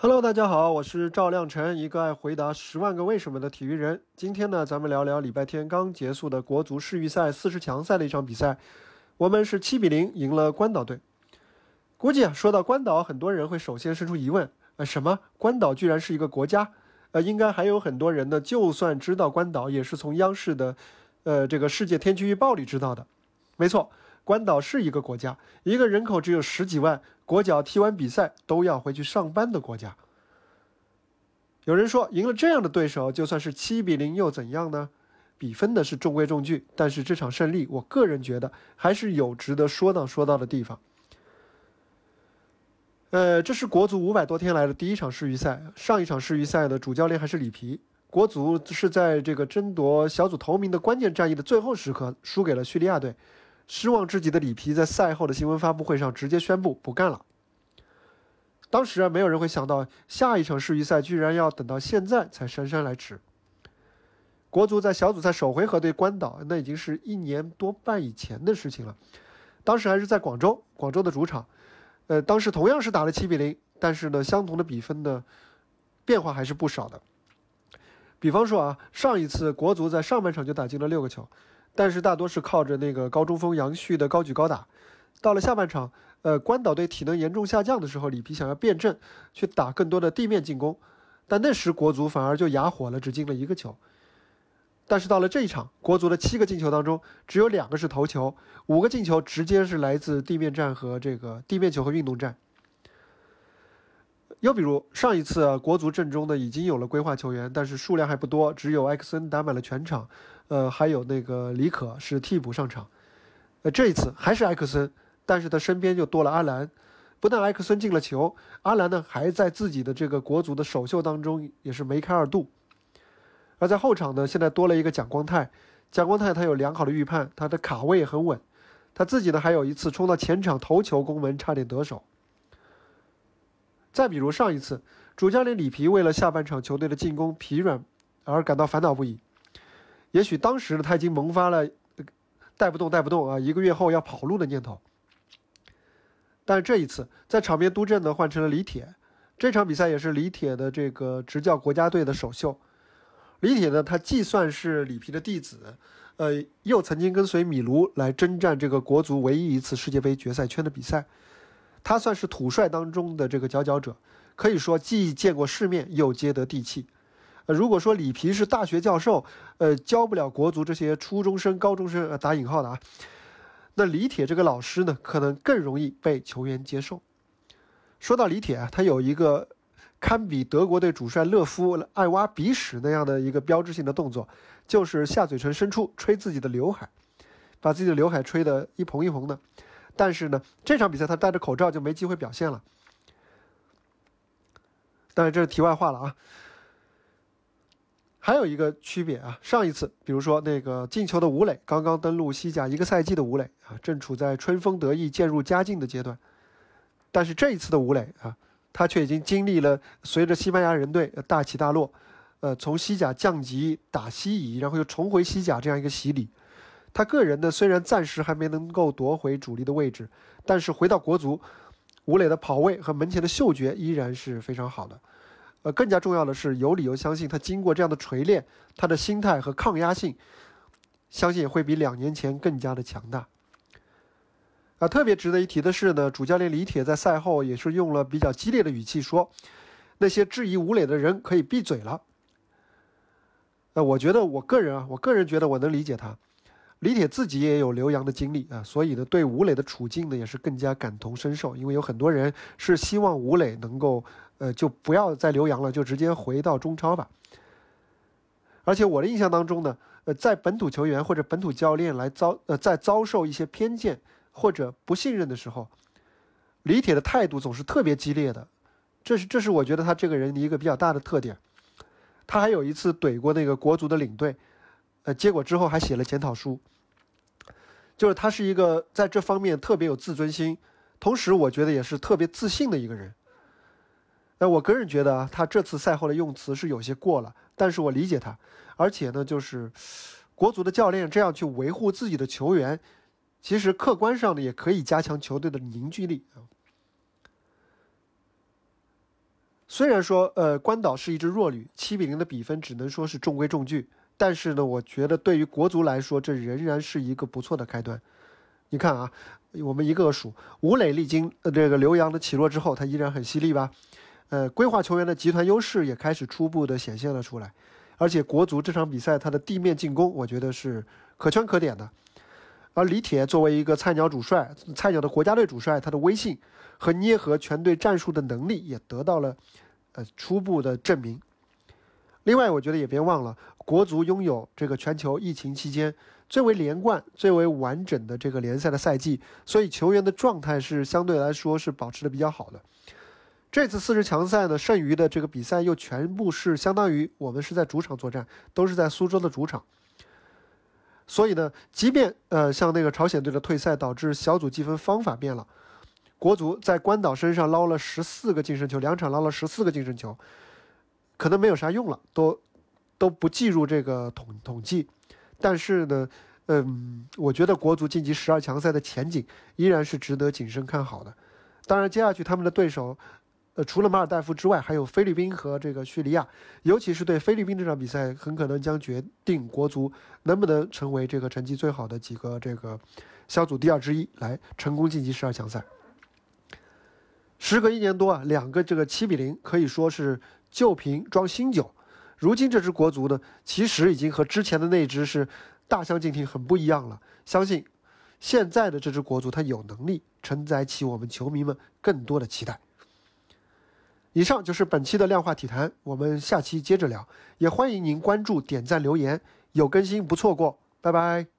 Hello，大家好，我是赵亮晨，一个爱回答十万个为什么的体育人。今天呢，咱们聊聊礼拜天刚结束的国足世预赛四十强赛的一场比赛，我们是七比零赢了关岛队。估计啊，说到关岛，很多人会首先生出疑问：呃，什么？关岛居然是一个国家？呃，应该还有很多人呢，就算知道关岛，也是从央视的，呃，这个世界天气预报里知道的。没错。关岛是一个国家，一个人口只有十几万，国脚踢完比赛都要回去上班的国家。有人说，赢了这样的对手，就算是七比零又怎样呢？比分的是中规中矩，但是这场胜利，我个人觉得还是有值得说道说道的地方。呃，这是国足五百多天来的第一场世预赛，上一场世预赛的主教练还是里皮。国足是在这个争夺小组头名的关键战役的最后时刻输给了叙利亚队。失望至极的里皮在赛后的新闻发布会上直接宣布不干了。当时啊，没有人会想到下一场世预赛居然要等到现在才姗姗来迟。国足在小组赛首回合对关岛，那已经是一年多半以前的事情了。当时还是在广州，广州的主场。呃，当时同样是打了七比零，但是呢，相同的比分呢，变化还是不少的。比方说啊，上一次国足在上半场就打进了六个球。但是大多是靠着那个高中锋杨旭的高举高打，到了下半场，呃，关岛队体能严重下降的时候，里皮想要变阵，去打更多的地面进攻，但那时国足反而就哑火了，只进了一个球。但是到了这一场，国足的七个进球当中，只有两个是头球，五个进球直接是来自地面战和这个地面球和运动战。又比如上一次国足阵中呢已经有了规划球员，但是数量还不多，只有埃克森打满了全场，呃，还有那个李可是替补上场。呃，这一次还是埃克森，但是他身边就多了阿兰。不但埃克森进了球，阿兰呢还在自己的这个国足的首秀当中也是梅开二度。而在后场呢，现在多了一个蒋光太，蒋光太他有良好的预判，他的卡位很稳，他自己呢还有一次冲到前场头球攻门，差点得手。再比如上一次，主教练里皮为了下半场球队的进攻疲软而感到烦恼不已。也许当时呢，他已经萌发了带不动带不动啊，一个月后要跑路的念头。但这一次在场边督阵呢，换成了李铁。这场比赛也是李铁的这个执教国家队的首秀。李铁呢，他既算是里皮的弟子，呃，又曾经跟随米卢来征战这个国足唯一一次世界杯决赛圈的比赛。他算是土帅当中的这个佼佼者，可以说既见过世面又接得地气。如果说里皮是大学教授，呃，教不了国足这些初中生、高中生，呃，打引号的啊，那李铁这个老师呢，可能更容易被球员接受。说到李铁啊，他有一个堪比德国队主帅勒夫爱挖鼻屎那样的一个标志性的动作，就是下嘴唇伸出吹自己的刘海，把自己的刘海吹得一蓬一蓬的。但是呢，这场比赛他戴着口罩就没机会表现了。当然这是题外话了啊。还有一个区别啊，上一次比如说那个进球的吴磊刚刚登陆西甲一个赛季的吴磊啊，正处在春风得意渐入佳境的阶段。但是这一次的吴磊啊，他却已经经历了随着西班牙人队大起大落，呃，从西甲降级打西乙，然后又重回西甲这样一个洗礼。他个人呢，虽然暂时还没能够夺回主力的位置，但是回到国足，吴磊的跑位和门前的嗅觉依然是非常好的。呃，更加重要的是，有理由相信他经过这样的锤炼，他的心态和抗压性，相信会比两年前更加的强大。啊，特别值得一提的是呢，主教练李铁在赛后也是用了比较激烈的语气说：“那些质疑吴磊的人可以闭嘴了。”呃，我觉得我个人啊，我个人觉得我能理解他。李铁自己也有留洋的经历啊，所以呢，对吴磊的处境呢也是更加感同身受。因为有很多人是希望吴磊能够，呃，就不要再留洋了，就直接回到中超吧。而且我的印象当中呢，呃，在本土球员或者本土教练来遭呃在遭受一些偏见或者不信任的时候，李铁的态度总是特别激烈的。这是这是我觉得他这个人的一个比较大的特点。他还有一次怼过那个国足的领队。呃，结果之后还写了检讨书，就是他是一个在这方面特别有自尊心，同时我觉得也是特别自信的一个人。那我个人觉得啊，他这次赛后的用词是有些过了，但是我理解他，而且呢，就是国足的教练这样去维护自己的球员，其实客观上呢也可以加强球队的凝聚力啊。虽然说呃关岛是一支弱旅，七比零的比分只能说是中规中矩，但是呢，我觉得对于国足来说，这仍然是一个不错的开端。你看啊，我们一个个数，吴磊历经呃这个刘洋的起落之后，他依然很犀利吧？呃，规划球员的集团优势也开始初步的显现了出来，而且国足这场比赛他的地面进攻，我觉得是可圈可点的。而李铁作为一个菜鸟主帅，菜鸟的国家队主帅，他的威信和捏合全队战术的能力也得到了呃初步的证明。另外，我觉得也别忘了，国足拥有这个全球疫情期间最为连贯、最为完整的这个联赛的赛季，所以球员的状态是相对来说是保持的比较好的。这次四十强赛呢，剩余的这个比赛又全部是相当于我们是在主场作战，都是在苏州的主场。所以呢，即便呃像那个朝鲜队的退赛导致小组积分方法变了，国足在关岛身上捞了十四个净胜球，两场捞了十四个净胜球，可能没有啥用了，都都不计入这个统统计。但是呢，嗯，我觉得国足晋级十二强赛的前景依然是值得谨慎看好的。当然，接下去他们的对手。呃，除了马尔代夫之外，还有菲律宾和这个叙利亚，尤其是对菲律宾这场比赛，很可能将决定国足能不能成为这个成绩最好的几个这个小组第二之一，来成功晋级十二强赛。时隔一年多啊，两个这个七比零可以说是旧瓶装新酒。如今这支国足呢，其实已经和之前的那支是大相径庭，很不一样了。相信现在的这支国足，它有能力承载起我们球迷们更多的期待。以上就是本期的量化体坛，我们下期接着聊。也欢迎您关注、点赞、留言，有更新不错过。拜拜。